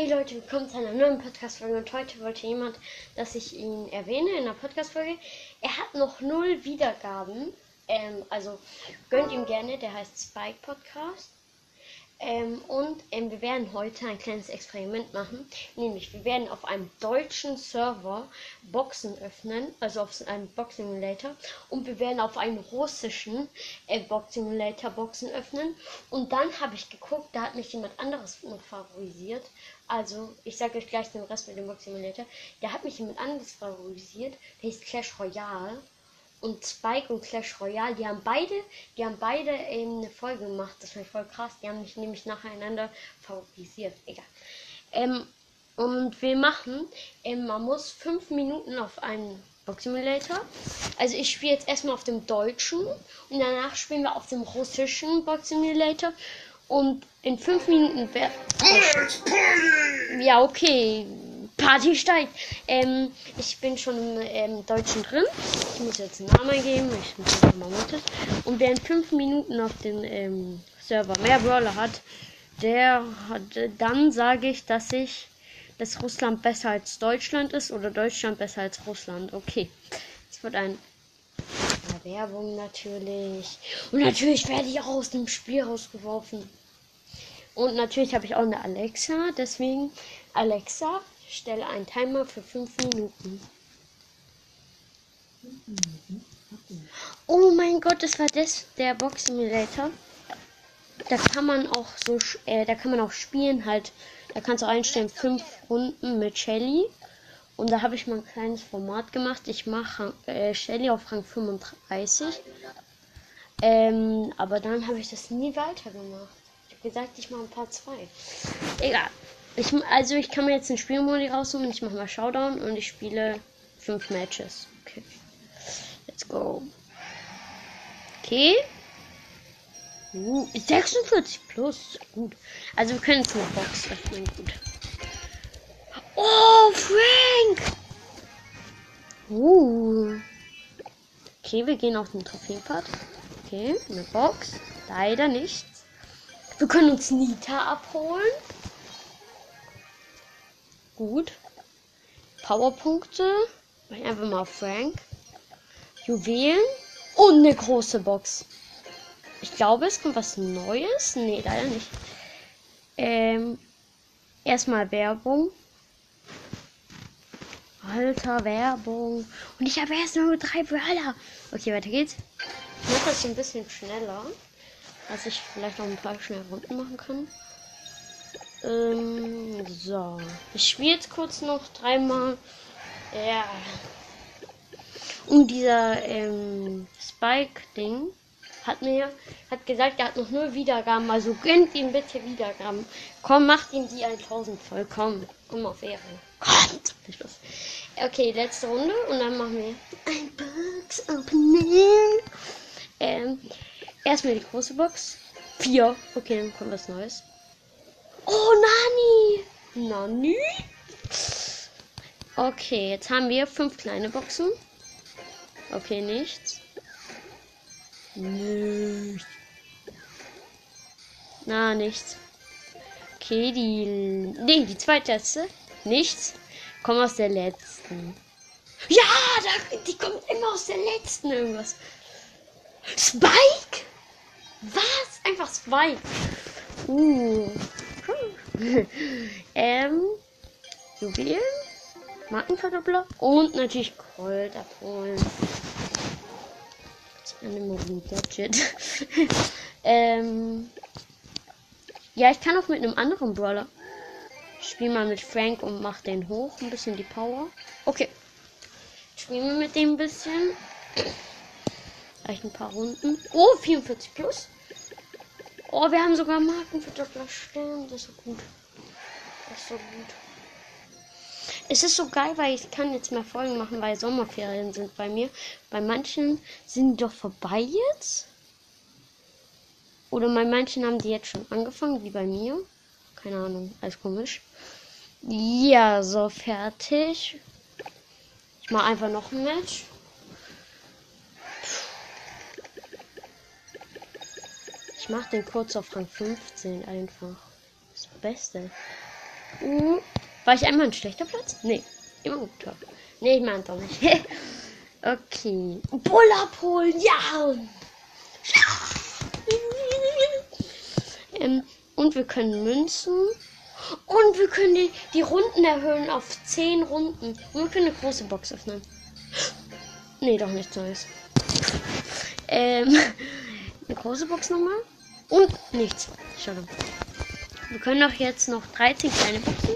Hey Leute, willkommen zu einer neuen Podcast-Folge und heute wollte jemand, dass ich ihn erwähne in der Podcast-Folge. Er hat noch null Wiedergaben, ähm, also gönnt ihm gerne, der heißt Spike Podcast. Ähm, und ähm, wir werden heute ein kleines Experiment machen. Nämlich, wir werden auf einem deutschen Server Boxen öffnen, also auf einem Box Simulator. Und wir werden auf einem russischen äh, Box Simulator Boxen öffnen. Und dann habe ich geguckt, da hat mich jemand anderes noch favorisiert. Also, ich sage euch gleich den Rest mit dem Box Simulator. Da hat mich jemand anderes favorisiert. Der ist Clash Royale und Spike und Clash Royale, die haben beide, die haben beide ähm, eine Folge gemacht. Das war voll krass. Die haben mich nämlich nacheinander favorisiert. Egal. Ähm, und wir machen, ähm, man muss fünf Minuten auf einen Box Simulator. Also ich spiele jetzt erstmal auf dem deutschen und danach spielen wir auf dem russischen Box Simulator. Und in fünf Minuten wer. Ja, okay. Party steigt. Ähm, ich bin schon im ähm, Deutschen drin. Ich muss jetzt einen Namen geben. Ich muss jetzt mal Mottes. Und wer in 5 Minuten auf den ähm, Server mehr Brawler hat, der hat, dann sage ich, dass ich, dass Russland besser als Deutschland ist oder Deutschland besser als Russland. Okay. Es wird ein Werbung natürlich. Und natürlich werde ich auch aus dem Spiel rausgeworfen. Und natürlich habe ich auch eine Alexa. Deswegen, Alexa, Stelle einen Timer für 5 Minuten. Oh mein Gott, das war das, der Box Simulator. Da kann man auch so, äh, da kann man auch spielen halt. Da kannst du einstellen fünf Runden mit Shelly. Und da habe ich mal ein kleines Format gemacht. Ich mache äh, Shelly auf Rang 35. Ähm, aber dann habe ich das nie weitergemacht. Ich habe gesagt, ich mache ein paar zwei. Egal. Ich, also ich kann mir jetzt den Spielmodi raussuchen. Ich mache mal Showdown und ich spiele fünf Matches. Okay. Let's go. Okay. Uh, 46 plus. Gut. Also wir können jetzt eine Box öffnen. Gut. Oh, Frank! Uh. Okay, wir gehen auf den Trophäenpart. Okay, eine Box. Leider nichts. Wir können uns Nita abholen. Gut. Powerpunkte. Einfach mal Frank. Juwelen. Und eine große Box. Ich glaube, es kommt was Neues. Nee, leider nicht. Ähm, erstmal Werbung. Alter, Werbung. Und ich habe erst nur drei Brawler. Okay, weiter geht's. Ich mache das ein bisschen schneller. Dass ich vielleicht noch ein paar schnell Runden machen kann. Ähm, so. Ich spiele jetzt kurz noch dreimal. Ja. Und dieser ähm, Spike-Ding hat mir hat gesagt, er hat noch nur Wiedergaben. Also gönnt ihm bitte Wiedergaben. Komm, macht ihm die 1000 voll. Komm, komm auf Ehre. Kommt. Okay, letzte Runde und dann machen wir ein Box Opening. Ähm, erstmal die große Box. Vier. Okay, dann kommt was Neues. Oh, Nani! Nani? Okay, jetzt haben wir fünf kleine Boxen. Okay, nichts. Nichts. Na, nichts. Okay, die. Nee, die zweitletzte. Nichts. Komm aus der letzten. Ja, da, die kommt immer aus der letzten irgendwas. Spike? Was? Einfach Spike. Uh. ähm, Juwelen, Markenverdoppler und natürlich Gold abholen. Mobil Gadget. ähm, ja, ich kann auch mit einem anderen Brawler. Spiel mal mit Frank und mach den hoch. Ein bisschen die Power. Okay. Spielen wir mit dem ein bisschen. Vielleicht ein paar Runden. Oh, 44 plus. Oh, wir haben sogar Marken für Doppler Stimmt, das ist so gut. Das ist so gut. Es ist so geil, weil ich kann jetzt mehr Folgen machen, weil Sommerferien sind bei mir. Bei manchen sind die doch vorbei jetzt. Oder bei manchen haben die jetzt schon angefangen, wie bei mir. Keine Ahnung, alles komisch. Ja, so fertig. Ich mache einfach noch ein Match. Mach den kurz auf Rang 15 einfach. Das Beste. Uh, war ich einmal ein schlechter Platz? Nee, immer gut. Nee, ich meine doch nicht. okay. Bull abholen, ja! ähm, und wir können Münzen. Und wir können die, die Runden erhöhen auf 10 Runden. Und wir können eine große Box öffnen. Nee, doch nichts Neues. Ähm, eine große Box nochmal. Und nichts. Schade. Wir können auch jetzt noch 13 kleine Boxen.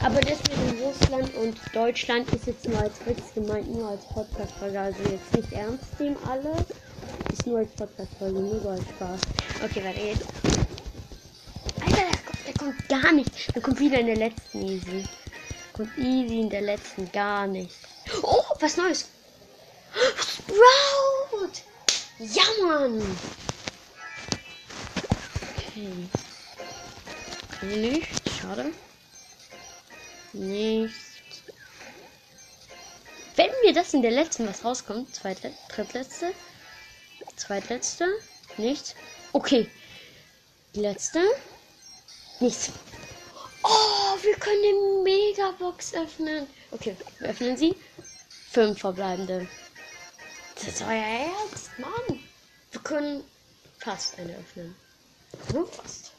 Aber das mit Russland und Deutschland ist jetzt nur als Witz gemeint, nur als Podcast-Folge. Also jetzt nicht ernst nehmen alle. Ist nur als Podcast-Folge, nur so als Spaß. Okay, weiter geht's. Alter, der kommt, der kommt gar nicht. Der kommt wieder in der letzten Easy. Kommt easy in der letzten gar nicht. Oh, was Neues. Sprout! Ja, Mann! Okay. Nicht. Schade. Nicht. Wenn mir das in der letzten was rauskommt, zweite, drittletzte, zweitletzte, nichts. Okay. Die letzte. Nichts. Oh, wir können die Megabox öffnen. Okay, wir öffnen sie. Fünf verbleibende. Das euer Ernst, Mann. Wir können fast eine öffnen. Nur fast.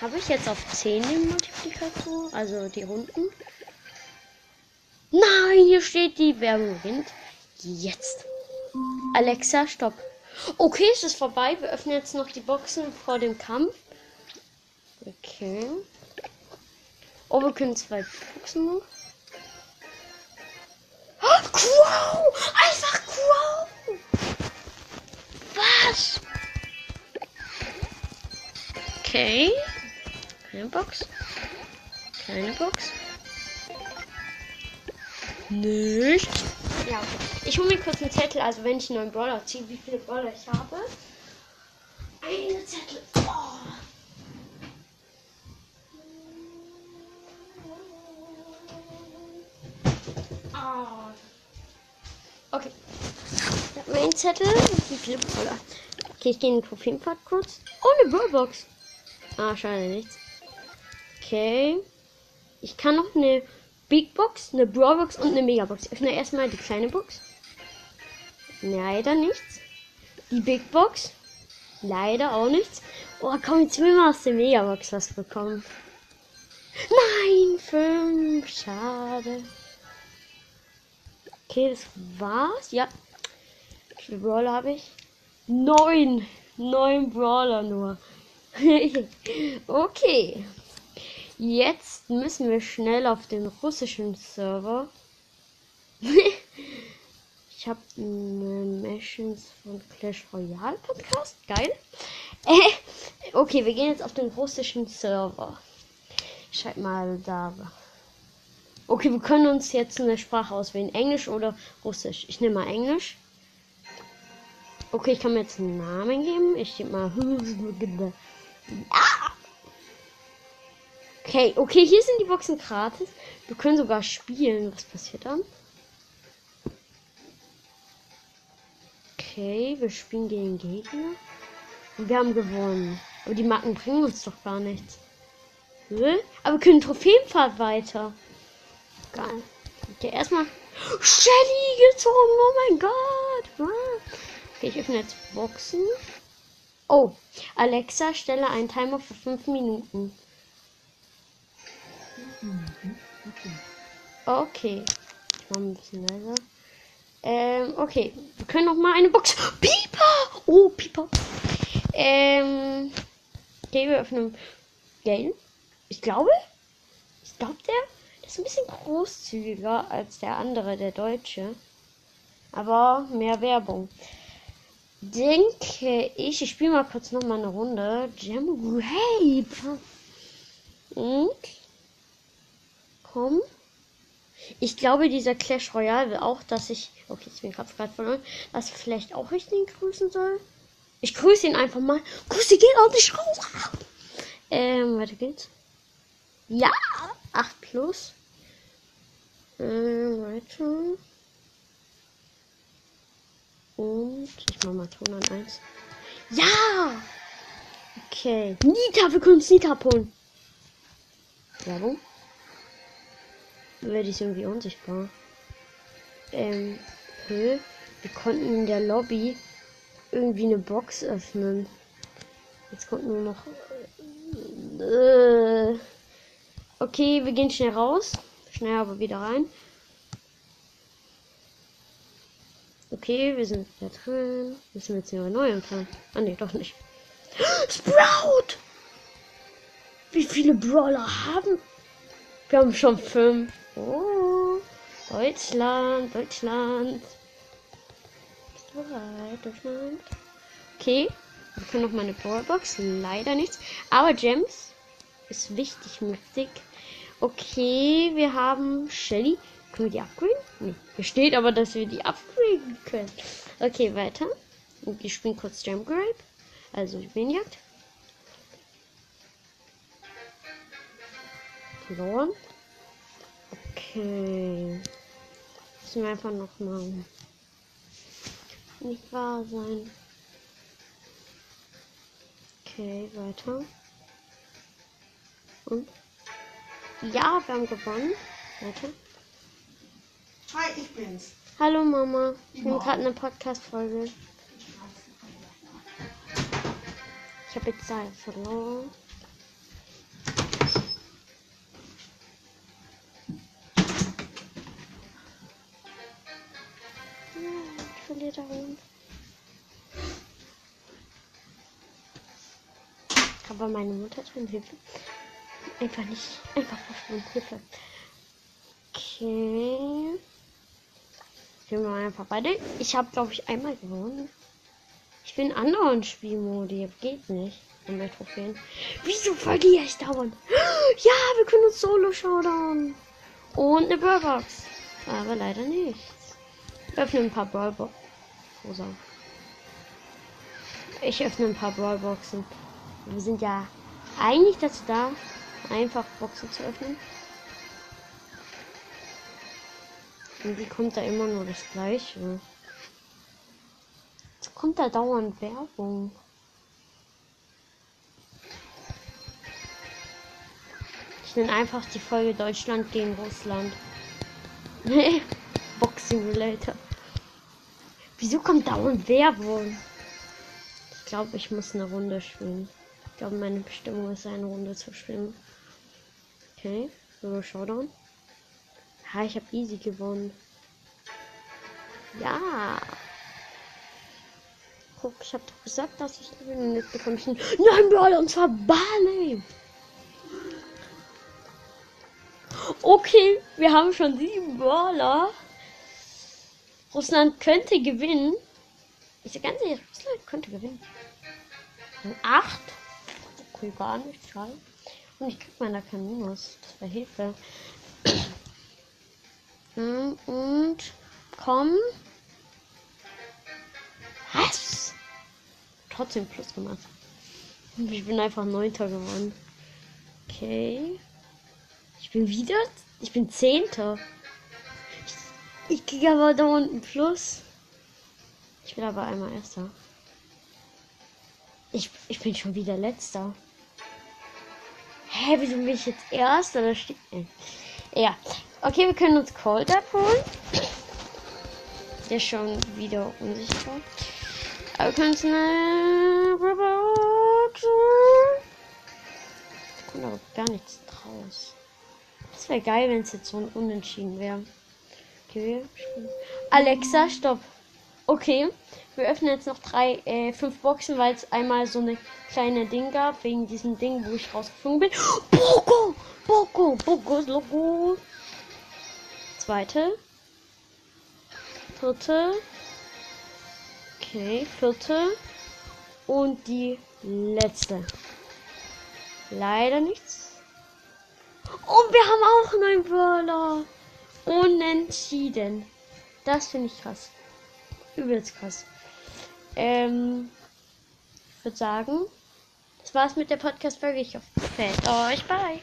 Habe ich jetzt auf 10 den Multiplikator? Also die Runden? Nein, hier steht die Werbung beginnt. Jetzt. Alexa, stopp. Okay, es ist vorbei. Wir öffnen jetzt noch die Boxen vor dem Kampf. Okay. Oh, wir können zwei Boxen noch. Oh, wow! Einfach wow! Was? Okay. Kleine Box. Kleine Box. Nicht. Ja, okay. Ich hole mir kurz einen Zettel, also wenn ich einen neuen Brawler ziehe, wie viele Brawler ich habe. Eine Zettel. Oh. Oh. Okay. Meinen Zettel. Wie viele Brawler? Okay, ich gehe in den Trophäenpfad kurz. Oh, eine Brawlbox. Ah, schade, nichts. Okay. Ich kann noch eine Big Box, eine Brawlbox und eine Megabox. Ich öffne erstmal die kleine Box. Leider nichts. Die Big Box. Leider auch nichts. Oh, komm, jetzt will mal aus der Megabox was bekommen. Nein, fünf. Schade. Okay, das war's. Ja. Wie viele Brawler habe ich? Neun. Neun Brawler nur. okay. Jetzt müssen wir schnell auf den russischen Server. ich habe Missions von Clash Royale Podcast. Geil. Äh, okay, wir gehen jetzt auf den russischen Server. Ich schreib mal da. Okay, wir können uns jetzt eine Sprache auswählen. Englisch oder Russisch. Ich nehme mal Englisch. Okay, ich kann mir jetzt einen Namen geben. Ich gebe mal. Ah! Okay, okay, hier sind die Boxen gratis. Wir können sogar spielen. Was passiert dann? Okay, wir spielen gegen Gegner. Und wir haben gewonnen. Aber die Marken bringen uns doch gar nichts. Aber wir können Trophäenpfad weiter. Geil. Okay, erstmal Shelly gezogen. Oh mein Gott. Okay, ich öffne jetzt Boxen. Oh, Alexa, stelle einen Timer für 5 Minuten. Okay. Ich mache ein bisschen leiser. Ähm, okay. Wir können noch mal eine Box. Pieper! Oh, Pieper. Ähm. Okay, wir öffnen Geld. Ich glaube. Ich glaube, der ist ein bisschen großzügiger als der andere, der Deutsche. Aber mehr Werbung. Denke ich, ich spiele mal kurz noch mal eine Runde. Jam Hey! Und komm. Ich glaube, dieser Clash Royale will auch, dass ich. Okay, ich bin gerade verloren. Dass ich vielleicht auch ich den grüßen soll. Ich grüße ihn einfach mal. Grüße geht auch nicht raus. Ähm, weiter geht's. Ja, 8 plus. Ähm, weiter. Und ich mach mal Ton an 1. Ja! Okay. Nita, wir können uns Nita abholen. Werbung. Werde ich irgendwie unsichtbar. Ähm, hä? Wir konnten in der Lobby irgendwie eine Box öffnen. Jetzt kommt nur noch. Äh, okay, wir gehen schnell raus. Schnell aber wieder rein. Okay, wir sind da drin. Müssen wir jetzt hier neu empfangen? Ah, ne, doch nicht. Sprout! Wie viele Brawler haben? Wir haben schon fünf. Oh, Deutschland, Deutschland. Bist du bereit, Deutschland? Okay, wir können noch mal eine Brawlbox. Leider nichts. Aber Gems ist wichtig, wichtig. Okay, wir haben Shelly. Können wir die upgraden? Nee. Hier steht aber, dass wir die upgraden können. Okay, weiter. Und wir spielen kurz Gem Grape. Also Juwelenjagd. Verloren. Okay. Müssen wir einfach noch mal nicht wahr sein. Okay, weiter. Und? Ja, wir haben gewonnen. Weiter. Hi, ich bin's. Hallo Mama. Ich bin gerade eine Podcast-Folge. Ich habe jetzt Zeit verloren. Ich verliere dauernd. Aber meine Mutter drin Hilfe. Einfach nicht. Einfach verschwunden. Hilfe. Okay. Spielen wir einfach beide. Ich habe, glaube ich, einmal gewonnen. Ich bin anderen Spielmodi. Geht nicht. Und Trophäen. Wieso verliere ich dauernd? Ja, wir können uns solo showdown. Und eine Brawlbox. Aber leider nichts. Ich öffne ein paar Brawlboxen. Rosa. Ich öffne ein paar Brawlboxen. Wir sind ja eigentlich dazu da, einfach Boxen zu öffnen. Irgendwie kommt da immer nur das Gleiche. Jetzt kommt da dauernd Werbung. Ich nenne einfach die Folge Deutschland gegen Russland. Nee, Boxing Relator. Wieso kommt dauernd Werbung? Ich glaube, ich muss eine Runde spielen. Ich glaube, meine Bestimmung ist, eine Runde zu spielen. Okay, Solo Showdown. Ha, ich habe easy gewonnen. Ja. Guck, ich habe doch gesagt, dass ich nicht bekomme. Ich Nein, Brawler, und zwar Barley. Okay, wir haben schon sieben Brawler. Russland könnte gewinnen. Ich sage ganz ehrlich, Russland könnte gewinnen. Und acht. Okay, gar nicht. Schade. Und ich krieg meiner kein Minus. Das wäre Hilfe. Und komm. Was? Trotzdem Plus gemacht. Ich bin einfach Neunter geworden. Okay. Ich bin wieder. Ich bin Zehnter. Ich, ich kriege aber da unten Plus. Ich will aber einmal Erster. Ich, ich bin schon wieder Letzter. Hä, wieso bin ich jetzt Erster? Da steht. Ja. Okay, wir können uns Cold abholen. Der ist schon wieder unsichtbar. Aber wir können uns eine Box. Da kommt aber gar nichts draus. Das wäre geil, wenn es jetzt so ein Unentschieden wäre. Okay. Alexa, stopp. Okay. Wir öffnen jetzt noch drei, äh, fünf Boxen, weil es einmal so eine kleine Ding gab, wegen diesem Ding, wo ich rausgeflogen bin. Boko! Boko! Bokos Logo! Zweite. Dritte. Okay, vierte. Und die letzte. Leider nichts. Und wir haben auch neun Brawler. Unentschieden. Das finde ich krass. Übelst krass. Ähm, ich würde sagen, das war's mit der Podcast-Folge. Ich hoffe, gefällt euch. Bye.